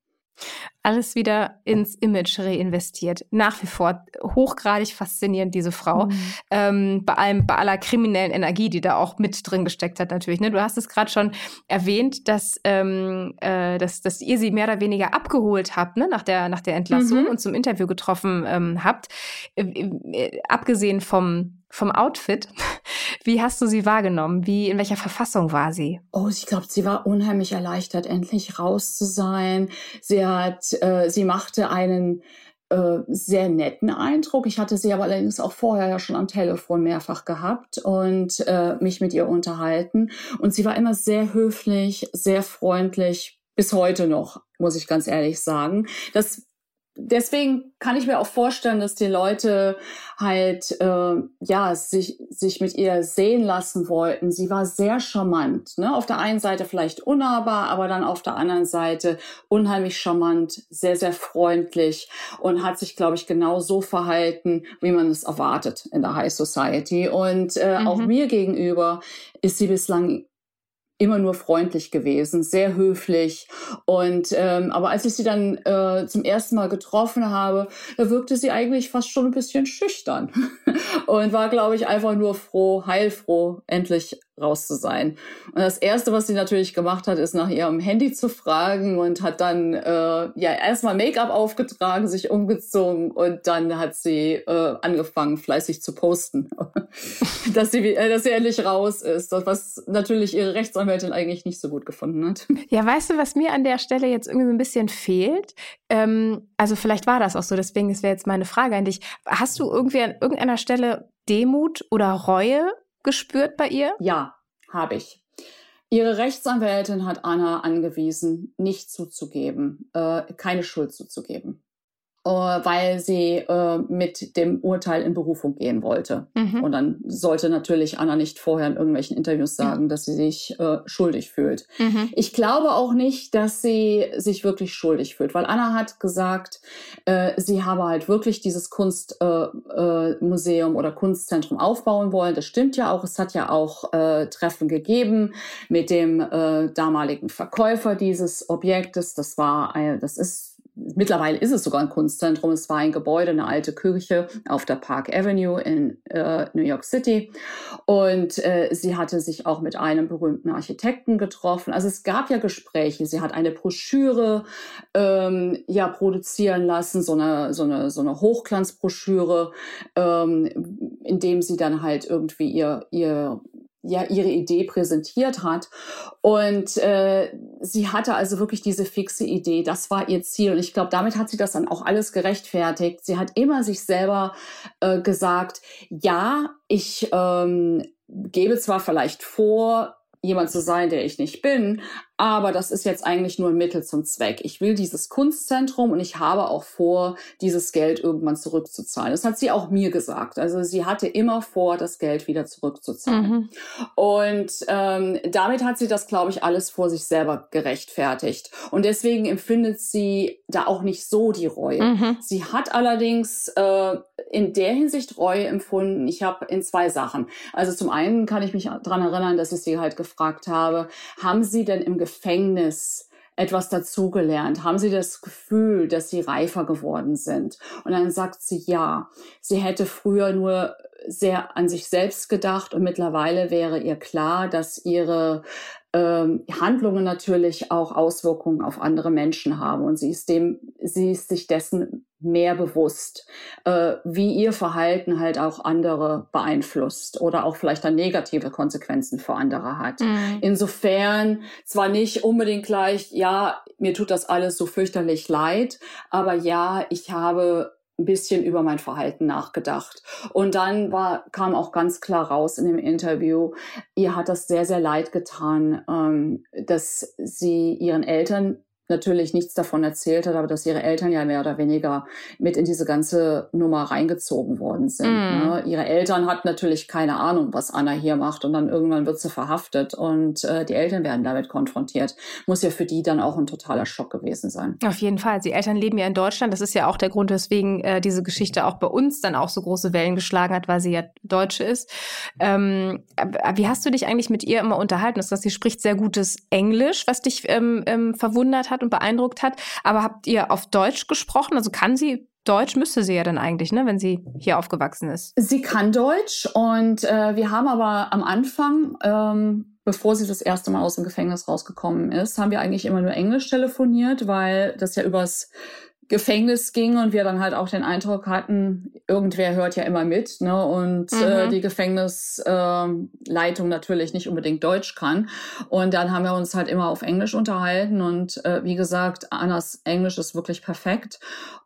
alles wieder ins Image reinvestiert. Nach wie vor hochgradig faszinierend, diese Frau. Mhm. Ähm, bei allem, bei aller kriminellen Energie, die da auch mit drin gesteckt hat, natürlich. Ne? Du hast es gerade schon erwähnt, dass, ähm, äh, dass, dass ihr sie mehr oder weniger abgeholt habt, ne? nach, der, nach der Entlassung mhm. und zum Interview getroffen ähm, habt. Äh, äh, abgesehen vom vom Outfit. Wie hast du sie wahrgenommen? Wie, in welcher Verfassung war sie? Oh, ich glaube, sie war unheimlich erleichtert, endlich raus zu sein. Sie hat, äh, sie machte einen äh, sehr netten Eindruck. Ich hatte sie aber allerdings auch vorher ja schon am Telefon mehrfach gehabt und äh, mich mit ihr unterhalten. Und sie war immer sehr höflich, sehr freundlich, bis heute noch, muss ich ganz ehrlich sagen. Das deswegen kann ich mir auch vorstellen, dass die Leute halt äh, ja sich sich mit ihr sehen lassen wollten. Sie war sehr charmant. Ne? Auf der einen Seite vielleicht unnahbar, aber dann auf der anderen Seite unheimlich charmant, sehr sehr freundlich und hat sich, glaube ich, genau so verhalten, wie man es erwartet in der High Society. Und äh, mhm. auch mir gegenüber ist sie bislang immer nur freundlich gewesen, sehr höflich. Und ähm, aber als ich sie dann äh, zum ersten Mal getroffen habe, da wirkte sie eigentlich fast schon ein bisschen schüchtern und war, glaube ich, einfach nur froh, heilfroh, endlich raus zu sein. Und das erste, was sie natürlich gemacht hat, ist nach ihrem Handy zu fragen und hat dann äh, ja erstmal Make-up aufgetragen, sich umgezogen und dann hat sie äh, angefangen fleißig zu posten, dass sie äh, dass sie endlich raus ist, was natürlich ihre Rechtsanwältin eigentlich nicht so gut gefunden hat. Ja, weißt du, was mir an der Stelle jetzt irgendwie so ein bisschen fehlt? Ähm, also vielleicht war das auch so, deswegen das wäre jetzt meine Frage an dich. Hast du irgendwie an irgendeiner Stelle Demut oder Reue gespürt bei ihr? Ja, habe ich. Ihre Rechtsanwältin hat Anna angewiesen, nicht zuzugeben, äh, keine Schuld zuzugeben. Weil sie äh, mit dem Urteil in Berufung gehen wollte. Mhm. Und dann sollte natürlich Anna nicht vorher in irgendwelchen Interviews sagen, dass sie sich äh, schuldig fühlt. Mhm. Ich glaube auch nicht, dass sie sich wirklich schuldig fühlt, weil Anna hat gesagt, äh, sie habe halt wirklich dieses Kunstmuseum äh, äh, oder Kunstzentrum aufbauen wollen. Das stimmt ja auch. Es hat ja auch äh, Treffen gegeben mit dem äh, damaligen Verkäufer dieses Objektes. Das war, das ist Mittlerweile ist es sogar ein Kunstzentrum. Es war ein Gebäude, eine alte Kirche auf der Park Avenue in äh, New York City. Und äh, sie hatte sich auch mit einem berühmten Architekten getroffen. Also es gab ja Gespräche. Sie hat eine Broschüre ähm, ja produzieren lassen, so eine, so eine, so eine Hochglanzbroschüre, ähm, in dem sie dann halt irgendwie ihr, ihr ja ihre Idee präsentiert hat. Und äh, sie hatte also wirklich diese fixe Idee, das war ihr Ziel. Und ich glaube, damit hat sie das dann auch alles gerechtfertigt. Sie hat immer sich selber äh, gesagt, ja, ich ähm, gebe zwar vielleicht vor, jemand zu sein, der ich nicht bin, aber das ist jetzt eigentlich nur ein Mittel zum Zweck. Ich will dieses Kunstzentrum und ich habe auch vor, dieses Geld irgendwann zurückzuzahlen. Das hat sie auch mir gesagt. Also sie hatte immer vor, das Geld wieder zurückzuzahlen. Mhm. Und ähm, damit hat sie das, glaube ich, alles vor sich selber gerechtfertigt. Und deswegen empfindet sie da auch nicht so die Reue. Mhm. Sie hat allerdings äh, in der Hinsicht Reue empfunden. Ich habe in zwei Sachen. Also zum einen kann ich mich daran erinnern, dass ich sie halt gefragt habe, haben Sie denn im Gefängnis etwas dazugelernt? Haben Sie das Gefühl, dass Sie reifer geworden sind? Und dann sagt sie ja. Sie hätte früher nur sehr an sich selbst gedacht und mittlerweile wäre ihr klar, dass ihre ähm, Handlungen natürlich auch Auswirkungen auf andere Menschen haben und sie ist dem, sie ist sich dessen mehr bewusst, äh, wie ihr Verhalten halt auch andere beeinflusst oder auch vielleicht dann negative Konsequenzen für andere hat. Mhm. Insofern zwar nicht unbedingt gleich, ja, mir tut das alles so fürchterlich leid, aber ja, ich habe ein bisschen über mein Verhalten nachgedacht. Und dann war, kam auch ganz klar raus in dem Interview, ihr hat das sehr, sehr leid getan, ähm, dass sie ihren Eltern natürlich nichts davon erzählt hat, aber dass ihre Eltern ja mehr oder weniger mit in diese ganze Nummer reingezogen worden sind. Mm. Ne? Ihre Eltern hat natürlich keine Ahnung, was Anna hier macht und dann irgendwann wird sie verhaftet und äh, die Eltern werden damit konfrontiert. Muss ja für die dann auch ein totaler Schock gewesen sein. Auf jeden Fall. Die Eltern leben ja in Deutschland. Das ist ja auch der Grund, weswegen äh, diese Geschichte auch bei uns dann auch so große Wellen geschlagen hat, weil sie ja Deutsche ist. Ähm, wie hast du dich eigentlich mit ihr immer unterhalten? Das heißt, sie spricht sehr gutes Englisch, was dich ähm, ähm, verwundert hat hat und beeindruckt hat. Aber habt ihr auf Deutsch gesprochen? Also kann sie Deutsch müsste sie ja dann eigentlich, ne, wenn sie hier aufgewachsen ist. Sie kann Deutsch und äh, wir haben aber am Anfang, ähm, bevor sie das erste Mal aus dem Gefängnis rausgekommen ist, haben wir eigentlich immer nur Englisch telefoniert, weil das ja übers Gefängnis ging und wir dann halt auch den Eindruck hatten, irgendwer hört ja immer mit, ne? Und äh, mhm. äh, die Gefängnisleitung äh, natürlich nicht unbedingt Deutsch kann. Und dann haben wir uns halt immer auf Englisch unterhalten und äh, wie gesagt, Annas Englisch ist wirklich perfekt.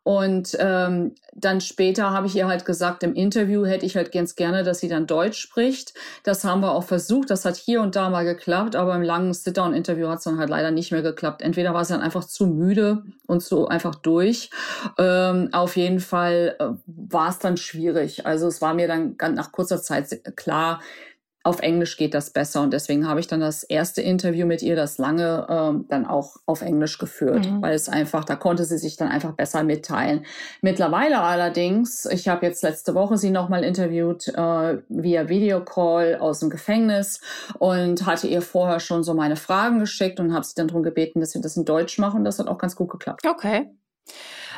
Und ähm, dann später habe ich ihr halt gesagt, im Interview hätte ich halt ganz gerne, dass sie dann Deutsch spricht. Das haben wir auch versucht. Das hat hier und da mal geklappt, aber im langen Sit-Down-Interview hat es dann halt leider nicht mehr geklappt. Entweder war sie dann einfach zu müde und so einfach durch. Ähm, auf jeden Fall äh, war es dann schwierig. Also es war mir dann nach kurzer Zeit klar, auf Englisch geht das besser. Und deswegen habe ich dann das erste Interview mit ihr, das lange, ähm, dann auch auf Englisch geführt, mhm. weil es einfach, da konnte sie sich dann einfach besser mitteilen. Mittlerweile allerdings, ich habe jetzt letzte Woche sie nochmal interviewt äh, via Videocall aus dem Gefängnis und hatte ihr vorher schon so meine Fragen geschickt und habe sie dann darum gebeten, dass wir das in Deutsch machen. Das hat auch ganz gut geklappt. Okay.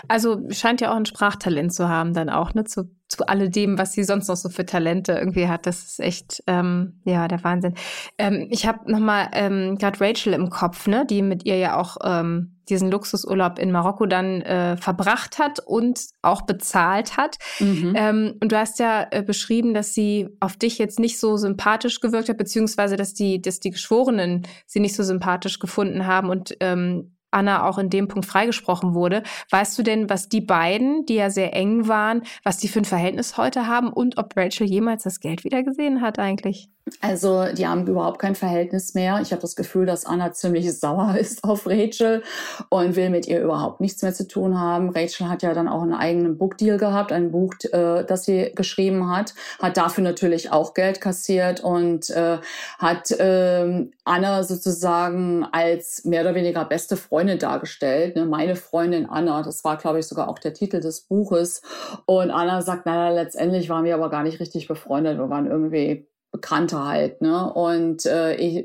Also scheint ja auch ein Sprachtalent zu haben, dann auch, ne, zu, zu alledem, was sie sonst noch so für Talente irgendwie hat. Das ist echt, ähm, ja, der Wahnsinn. Ähm, ich habe nochmal ähm, gerade Rachel im Kopf, ne, die mit ihr ja auch ähm, diesen Luxusurlaub in Marokko dann äh, verbracht hat und auch bezahlt hat. Mhm. Ähm, und du hast ja äh, beschrieben, dass sie auf dich jetzt nicht so sympathisch gewirkt hat, beziehungsweise dass die, dass die Geschworenen sie nicht so sympathisch gefunden haben und ähm, Anna auch in dem Punkt freigesprochen wurde. Weißt du denn, was die beiden, die ja sehr eng waren, was die für ein Verhältnis heute haben und ob Rachel jemals das Geld wieder gesehen hat eigentlich? Also die haben überhaupt kein Verhältnis mehr. Ich habe das Gefühl, dass Anna ziemlich sauer ist auf Rachel und will mit ihr überhaupt nichts mehr zu tun haben. Rachel hat ja dann auch einen eigenen Bookdeal gehabt, ein Buch, äh, das sie geschrieben hat, hat dafür natürlich auch Geld kassiert und äh, hat äh, Anna sozusagen als mehr oder weniger beste Freundin dargestellt. Ne? Meine Freundin Anna, das war glaube ich sogar auch der Titel des Buches. Und Anna sagt, naja, letztendlich waren wir aber gar nicht richtig befreundet. Wir waren irgendwie Bekannte halt. Ne? Und äh, ich,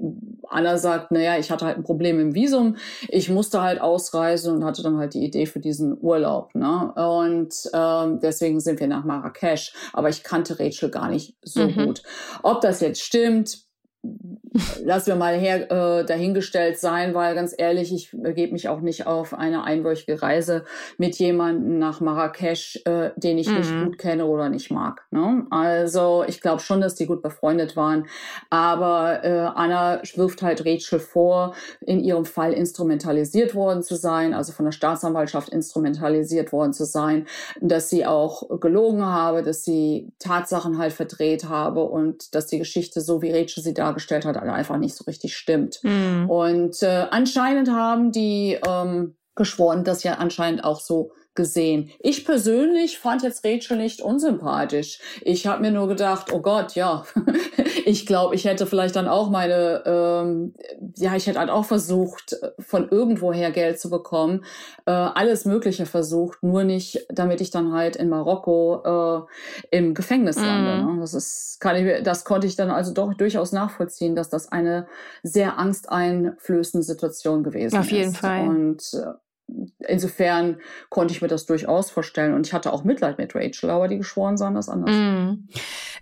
Anna sagt, naja, ich hatte halt ein Problem im Visum. Ich musste halt ausreisen und hatte dann halt die Idee für diesen Urlaub. Ne? Und ähm, deswegen sind wir nach Marrakesch. Aber ich kannte Rachel gar nicht so mhm. gut. Ob das jetzt stimmt, lassen wir mal her äh, dahingestellt sein, weil ganz ehrlich, ich begebe mich auch nicht auf eine einwöchige Reise mit jemandem nach Marrakesch, äh, den ich mhm. nicht gut kenne oder nicht mag. Ne? Also ich glaube schon, dass die gut befreundet waren, aber äh, Anna wirft halt Rachel vor, in ihrem Fall instrumentalisiert worden zu sein, also von der Staatsanwaltschaft instrumentalisiert worden zu sein, dass sie auch gelogen habe, dass sie Tatsachen halt verdreht habe und dass die Geschichte so wie Rachel sie dargestellt hat, einfach nicht so richtig stimmt. Mhm. Und äh, anscheinend haben die ähm, geschworen, das ja anscheinend auch so gesehen. Ich persönlich fand jetzt Rachel nicht unsympathisch. Ich habe mir nur gedacht, oh Gott, ja, ich glaube, ich hätte vielleicht dann auch meine, ähm, ja, ich hätte halt auch versucht, von irgendwoher Geld zu bekommen, äh, alles Mögliche versucht, nur nicht, damit ich dann halt in Marokko äh, im Gefängnis lande. Mm. Ne? Das ist, kann ich, das konnte ich dann also doch durchaus nachvollziehen, dass das eine sehr angsteinflößende Situation gewesen ist. Auf jeden Fall. Und äh, insofern konnte ich mir das durchaus vorstellen. Und ich hatte auch Mitleid mit Rachel, aber die geschworen sahen das anders. Mm.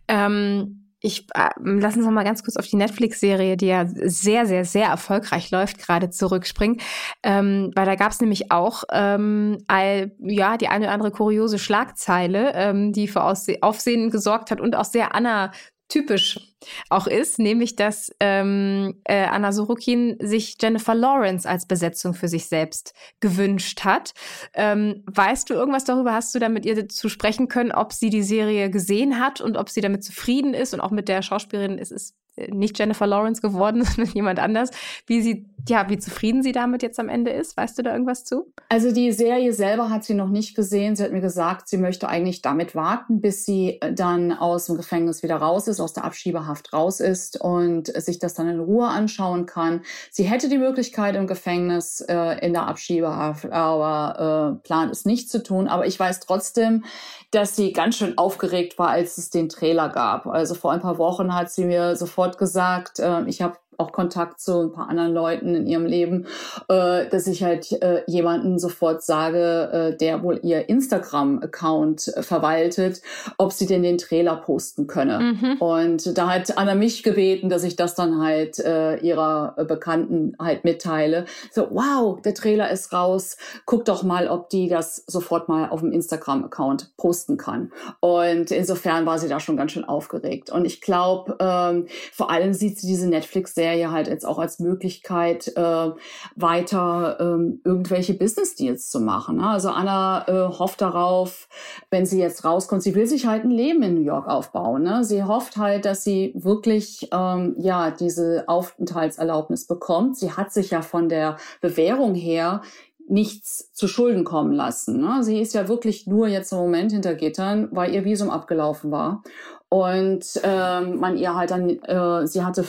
Ähm, ich äh, lass uns noch mal ganz kurz auf die Netflix-Serie, die ja sehr, sehr, sehr erfolgreich läuft, gerade zurückspringen, ähm, weil da gab es nämlich auch ähm, all, ja die eine oder andere kuriose Schlagzeile, ähm, die für Aufsehen gesorgt hat und auch sehr Anna typisch auch ist, nämlich dass ähm, äh, Anna Sorokin sich Jennifer Lawrence als Besetzung für sich selbst gewünscht hat. Ähm, weißt du irgendwas darüber? Hast du da mit ihr zu sprechen können, ob sie die Serie gesehen hat und ob sie damit zufrieden ist und auch mit der Schauspielerin ist es nicht Jennifer Lawrence geworden, sondern jemand anders. Wie sie, ja, wie zufrieden sie damit jetzt am Ende ist? Weißt du da irgendwas zu? Also die Serie selber hat sie noch nicht gesehen. Sie hat mir gesagt, sie möchte eigentlich damit warten, bis sie dann aus dem Gefängnis wieder raus ist, aus der Abschiebehaft raus ist und sich das dann in Ruhe anschauen kann. Sie hätte die Möglichkeit im Gefängnis äh, in der Abschiebehaft, aber äh, plant es nicht zu tun. Aber ich weiß trotzdem, dass sie ganz schön aufgeregt war, als es den Trailer gab. Also vor ein paar Wochen hat sie mir sofort gesagt, äh, ich habe auch Kontakt zu ein paar anderen Leuten in ihrem Leben, äh, dass ich halt äh, jemanden sofort sage, äh, der wohl ihr Instagram-Account äh, verwaltet, ob sie denn den Trailer posten könne. Mhm. Und da hat Anna mich gebeten, dass ich das dann halt äh, ihrer Bekannten halt mitteile. So, wow, der Trailer ist raus. Guck doch mal, ob die das sofort mal auf dem Instagram-Account posten kann. Und insofern war sie da schon ganz schön aufgeregt. Und ich glaube, ähm, vor allem sieht sie diese Netflix-Serie Serie halt jetzt auch als Möglichkeit, äh, weiter ähm, irgendwelche Business Deals zu machen. Ne? Also Anna äh, hofft darauf, wenn sie jetzt rauskommt, sie will sich halt ein Leben in New York aufbauen. Ne? Sie hofft halt, dass sie wirklich ähm, ja diese Aufenthaltserlaubnis bekommt. Sie hat sich ja von der Bewährung her nichts zu Schulden kommen lassen. Ne? Sie ist ja wirklich nur jetzt im Moment hinter Gittern, weil ihr Visum abgelaufen war. Und ähm, man ihr halt dann, äh, sie hatte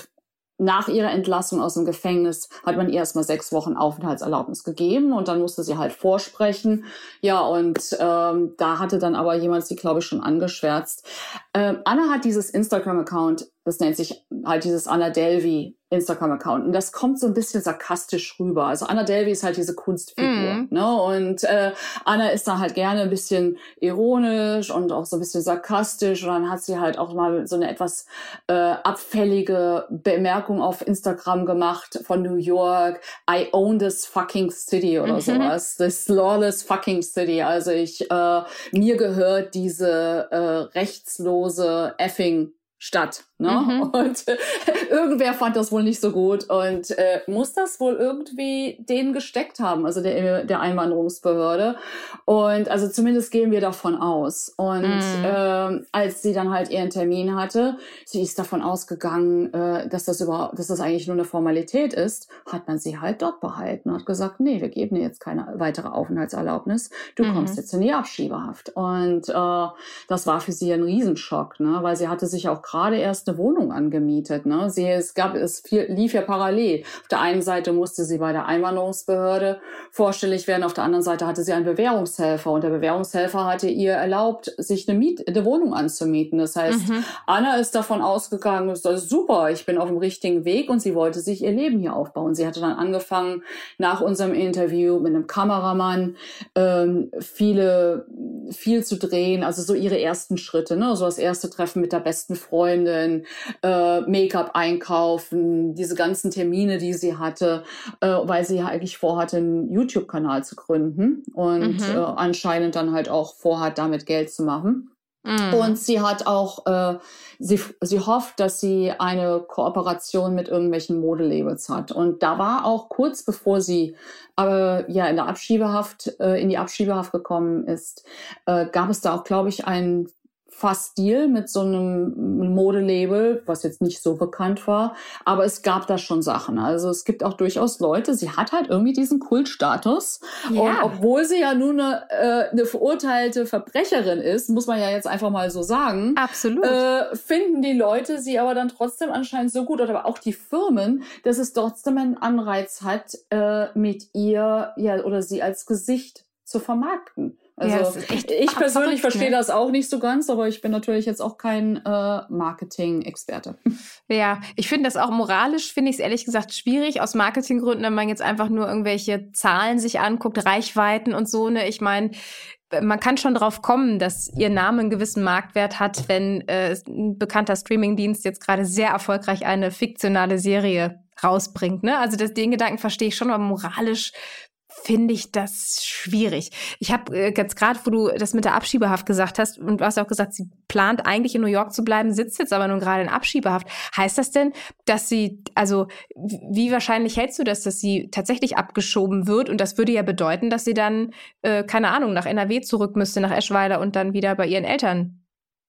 nach ihrer Entlassung aus dem Gefängnis hat man ihr erstmal sechs Wochen Aufenthaltserlaubnis gegeben und dann musste sie halt vorsprechen. Ja, und ähm, da hatte dann aber jemand sie, glaube ich, schon angeschwärzt. Ähm, Anna hat dieses Instagram-Account, das nennt sich halt dieses Anna Delvi Instagram-Account. Und das kommt so ein bisschen sarkastisch rüber. Also Anna Delvey ist halt diese Kunstfigur. Mm. Ne? Und äh, Anna ist da halt gerne ein bisschen ironisch und auch so ein bisschen sarkastisch. Und dann hat sie halt auch mal so eine etwas äh, abfällige Bemerkung auf Instagram gemacht von New York. I own this fucking city oder mhm. sowas. This lawless fucking city. Also ich, äh, mir gehört diese äh, rechtslose effing statt. Ne? Mhm. Und äh, irgendwer fand das wohl nicht so gut und äh, muss das wohl irgendwie denen gesteckt haben, also der, der Einwanderungsbehörde. Und also zumindest gehen wir davon aus. Und mhm. äh, als sie dann halt ihren Termin hatte, sie ist davon ausgegangen, äh, dass das überhaupt, dass das eigentlich nur eine Formalität ist, hat man sie halt dort behalten und hat gesagt, nee, wir geben dir jetzt keine weitere Aufenthaltserlaubnis. Du mhm. kommst jetzt in die Abschiebehaft. Und äh, das war für sie ein Riesenschock, ne? weil sie hatte sich auch gerade erst eine Wohnung angemietet. Ne? Sie, es gab, es viel, lief ja parallel. Auf der einen Seite musste sie bei der Einwanderungsbehörde vorstellig werden, auf der anderen Seite hatte sie einen Bewährungshelfer und der Bewährungshelfer hatte ihr erlaubt, sich eine, Miet, eine Wohnung anzumieten. Das heißt, mhm. Anna ist davon ausgegangen, das ist super, ich bin auf dem richtigen Weg und sie wollte sich ihr Leben hier aufbauen. Sie hatte dann angefangen, nach unserem Interview mit einem Kameramann ähm, viele, viel zu drehen, also so ihre ersten Schritte, ne? so das erste Treffen mit der besten Freundin äh, Make-up einkaufen, diese ganzen Termine, die sie hatte, äh, weil sie ja eigentlich vorhatte, einen YouTube-Kanal zu gründen und mhm. äh, anscheinend dann halt auch vorhat, damit Geld zu machen. Mhm. Und sie hat auch, äh, sie, sie hofft, dass sie eine Kooperation mit irgendwelchen Modelabels hat. Und da war auch kurz bevor sie äh, ja in der Abschiebehaft, äh, in die Abschiebehaft gekommen ist, äh, gab es da auch, glaube ich, einen fast Deal mit so einem Modelabel, was jetzt nicht so bekannt war, aber es gab da schon Sachen. Also es gibt auch durchaus Leute, sie hat halt irgendwie diesen Kultstatus ja. und obwohl sie ja nun eine, äh, eine verurteilte Verbrecherin ist, muss man ja jetzt einfach mal so sagen. Absolut. Äh, finden die Leute sie aber dann trotzdem anscheinend so gut oder aber auch die Firmen, dass es trotzdem einen Anreiz hat, äh, mit ihr ja oder sie als Gesicht zu vermarkten. Also ja, ich persönlich verstehe ne? das auch nicht so ganz, aber ich bin natürlich jetzt auch kein äh, Marketing-Experte. Ja, ich finde das auch moralisch, finde ich es ehrlich gesagt schwierig, aus Marketinggründen, wenn man jetzt einfach nur irgendwelche Zahlen sich anguckt, Reichweiten und so. Ne? Ich meine, man kann schon drauf kommen, dass ihr Name einen gewissen Marktwert hat, wenn äh, ein bekannter Streamingdienst jetzt gerade sehr erfolgreich eine fiktionale Serie rausbringt. Ne? Also das, den Gedanken verstehe ich schon, aber moralisch finde ich das schwierig. Ich habe äh, jetzt gerade, wo du das mit der Abschiebehaft gesagt hast, und du hast auch gesagt, sie plant eigentlich in New York zu bleiben, sitzt jetzt aber nun gerade in Abschiebehaft. Heißt das denn, dass sie, also wie wahrscheinlich hältst du das, dass sie tatsächlich abgeschoben wird? Und das würde ja bedeuten, dass sie dann, äh, keine Ahnung, nach NRW zurück müsste, nach Eschweiler und dann wieder bei ihren Eltern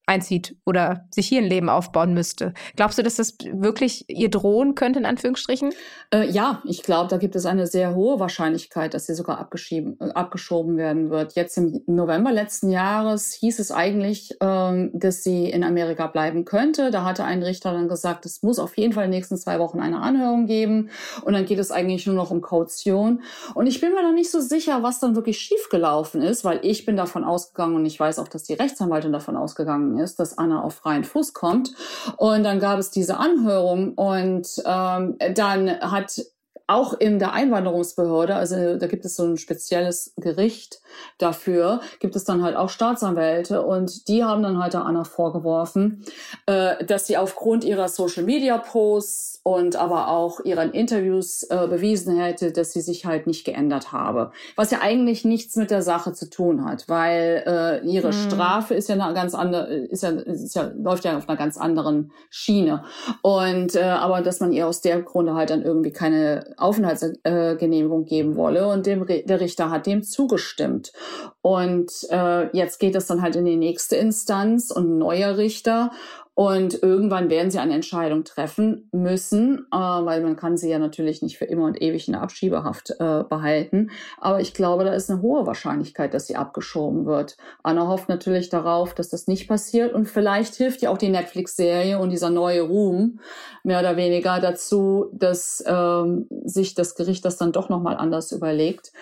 einzieht oder sich hier ein Leben aufbauen müsste. Glaubst du, dass das wirklich ihr drohen könnte, in Anführungsstrichen? Äh, ja, ich glaube, da gibt es eine sehr hohe Wahrscheinlichkeit, dass sie sogar abgeschoben, äh, abgeschoben werden wird. Jetzt im November letzten Jahres hieß es eigentlich, ähm, dass sie in Amerika bleiben könnte. Da hatte ein Richter dann gesagt, es muss auf jeden Fall in den nächsten zwei Wochen eine Anhörung geben. Und dann geht es eigentlich nur noch um Kaution. Und ich bin mir noch nicht so sicher, was dann wirklich schiefgelaufen ist, weil ich bin davon ausgegangen und ich weiß auch, dass die Rechtsanwaltin davon ausgegangen gegangen ist, dass Anna auf freien Fuß kommt. Und dann gab es diese Anhörung und ähm, dann hat auch in der Einwanderungsbehörde, also da gibt es so ein spezielles Gericht dafür, gibt es dann halt auch Staatsanwälte und die haben dann halt der Anna vorgeworfen, äh, dass sie aufgrund ihrer Social Media Posts und aber auch ihren Interviews äh, bewiesen hätte, dass sie sich halt nicht geändert habe. Was ja eigentlich nichts mit der Sache zu tun hat, weil äh, ihre mhm. Strafe ist ja eine ganz andere, ist ja, ist ja, läuft ja auf einer ganz anderen Schiene. Und äh, aber dass man ihr aus der Grunde halt dann irgendwie keine Aufenthaltsgenehmigung geben wolle und dem, der Richter hat dem zugestimmt. Und äh, jetzt geht es dann halt in die nächste Instanz und ein neuer Richter und irgendwann werden sie eine Entscheidung treffen müssen, äh, weil man kann sie ja natürlich nicht für immer und ewig in der Abschiebehaft äh, behalten. Aber ich glaube, da ist eine hohe Wahrscheinlichkeit, dass sie abgeschoben wird. Anna hofft natürlich darauf, dass das nicht passiert. Und vielleicht hilft ja auch die Netflix-Serie und dieser neue Ruhm mehr oder weniger dazu, dass ähm, sich das Gericht das dann doch nochmal anders überlegt.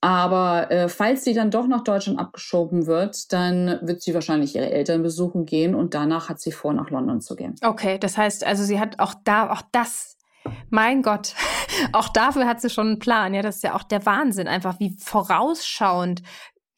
Aber äh, falls sie dann doch nach Deutschland abgeschoben wird, dann wird sie wahrscheinlich ihre Eltern besuchen gehen und danach hat sie vor, nach London zu gehen. Okay, das heißt, also sie hat auch da, auch das, mein Gott, auch dafür hat sie schon einen Plan. Ja, das ist ja auch der Wahnsinn, einfach wie vorausschauend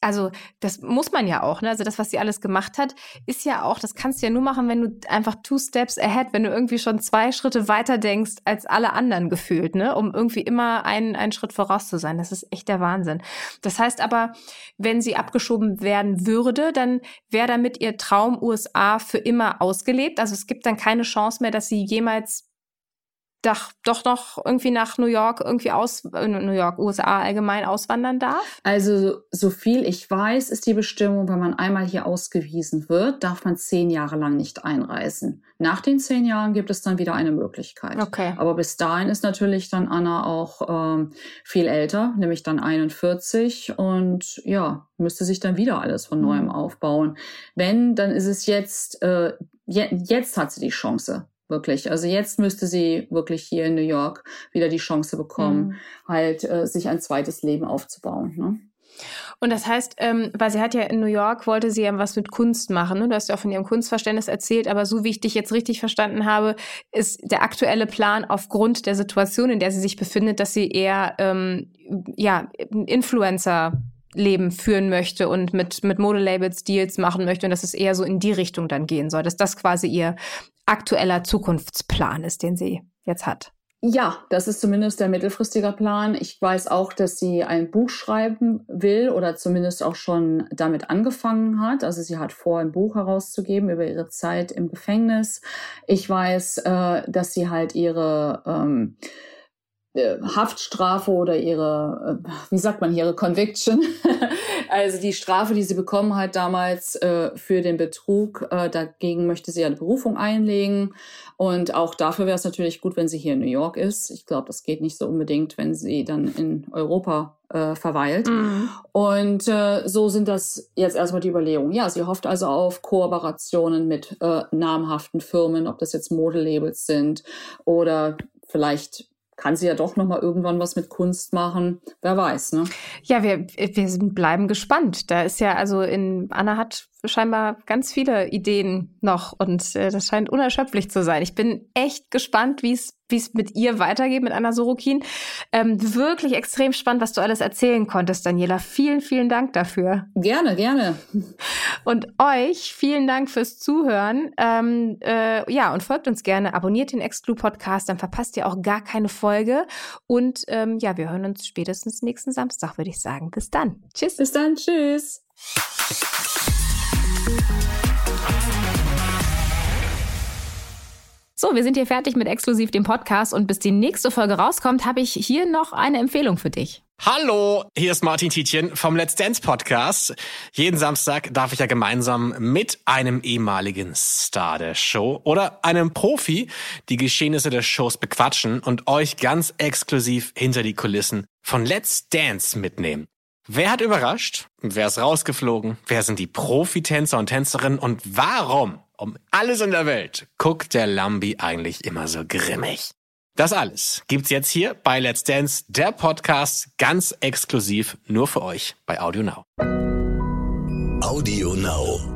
also das muss man ja auch, ne? Also das, was sie alles gemacht hat, ist ja auch, das kannst du ja nur machen, wenn du einfach two steps ahead, wenn du irgendwie schon zwei Schritte weiter denkst als alle anderen gefühlt, ne? Um irgendwie immer einen, einen Schritt voraus zu sein. Das ist echt der Wahnsinn. Das heißt aber, wenn sie abgeschoben werden würde, dann wäre damit ihr Traum USA für immer ausgelebt. Also es gibt dann keine Chance mehr, dass sie jemals doch, doch noch irgendwie nach New York, irgendwie aus, äh, New York, USA allgemein auswandern darf? Also, so viel ich weiß, ist die Bestimmung, wenn man einmal hier ausgewiesen wird, darf man zehn Jahre lang nicht einreisen. Nach den zehn Jahren gibt es dann wieder eine Möglichkeit. Okay. Aber bis dahin ist natürlich dann Anna auch ähm, viel älter, nämlich dann 41 und ja, müsste sich dann wieder alles von neuem mhm. aufbauen. Wenn, dann ist es jetzt, äh, je, jetzt hat sie die Chance Wirklich. Also jetzt müsste sie wirklich hier in New York wieder die Chance bekommen, mhm. halt äh, sich ein zweites Leben aufzubauen. Ne? Und das heißt, ähm, weil sie hat ja in New York, wollte sie ja was mit Kunst machen. Ne? Du hast ja auch von ihrem Kunstverständnis erzählt, aber so wie ich dich jetzt richtig verstanden habe, ist der aktuelle Plan aufgrund der Situation, in der sie sich befindet, dass sie eher ähm, ja, Influencer Leben führen möchte und mit, mit Modelabels Deals machen möchte und dass es eher so in die Richtung dann gehen soll, dass das quasi ihr aktueller Zukunftsplan ist, den sie jetzt hat. Ja, das ist zumindest der mittelfristige Plan. Ich weiß auch, dass sie ein Buch schreiben will oder zumindest auch schon damit angefangen hat. Also sie hat vor, ein Buch herauszugeben über ihre Zeit im Gefängnis. Ich weiß, äh, dass sie halt ihre ähm, äh, Haftstrafe oder ihre, äh, wie sagt man hier, ihre Conviction, also die Strafe, die sie bekommen hat damals äh, für den Betrug, äh, dagegen möchte sie eine Berufung einlegen. Und auch dafür wäre es natürlich gut, wenn sie hier in New York ist. Ich glaube, das geht nicht so unbedingt, wenn sie dann in Europa äh, verweilt. Mhm. Und äh, so sind das jetzt erstmal die Überlegungen. Ja, sie hofft also auf Kooperationen mit äh, namhaften Firmen, ob das jetzt Modelabels sind oder vielleicht kann sie ja doch noch mal irgendwann was mit Kunst machen. Wer weiß, ne? Ja, wir, wir bleiben gespannt. Da ist ja, also in Anna hat scheinbar ganz viele Ideen noch und äh, das scheint unerschöpflich zu sein. Ich bin echt gespannt, wie es wie es mit ihr weitergeht, mit Anna Sorokin. Ähm, wirklich extrem spannend, was du alles erzählen konntest, Daniela. Vielen, vielen Dank dafür. Gerne, gerne. Und euch vielen Dank fürs Zuhören. Ähm, äh, ja, und folgt uns gerne, abonniert den Exclu Podcast, dann verpasst ihr auch gar keine Folge. Und ähm, ja, wir hören uns spätestens nächsten Samstag, würde ich sagen. Bis dann. Tschüss. Bis dann. Tschüss. So, wir sind hier fertig mit exklusiv dem Podcast und bis die nächste Folge rauskommt, habe ich hier noch eine Empfehlung für dich. Hallo, hier ist Martin Tietjen vom Let's Dance Podcast. Jeden Samstag darf ich ja gemeinsam mit einem ehemaligen Star der Show oder einem Profi die Geschehnisse der Shows bequatschen und euch ganz exklusiv hinter die Kulissen von Let's Dance mitnehmen. Wer hat überrascht? Wer ist rausgeflogen? Wer sind die Profitänzer und Tänzerinnen? Und warum, um alles in der Welt, guckt der Lambi eigentlich immer so grimmig? Das alles gibt's jetzt hier bei Let's Dance, der Podcast, ganz exklusiv nur für euch bei Audio Now. Audio Now.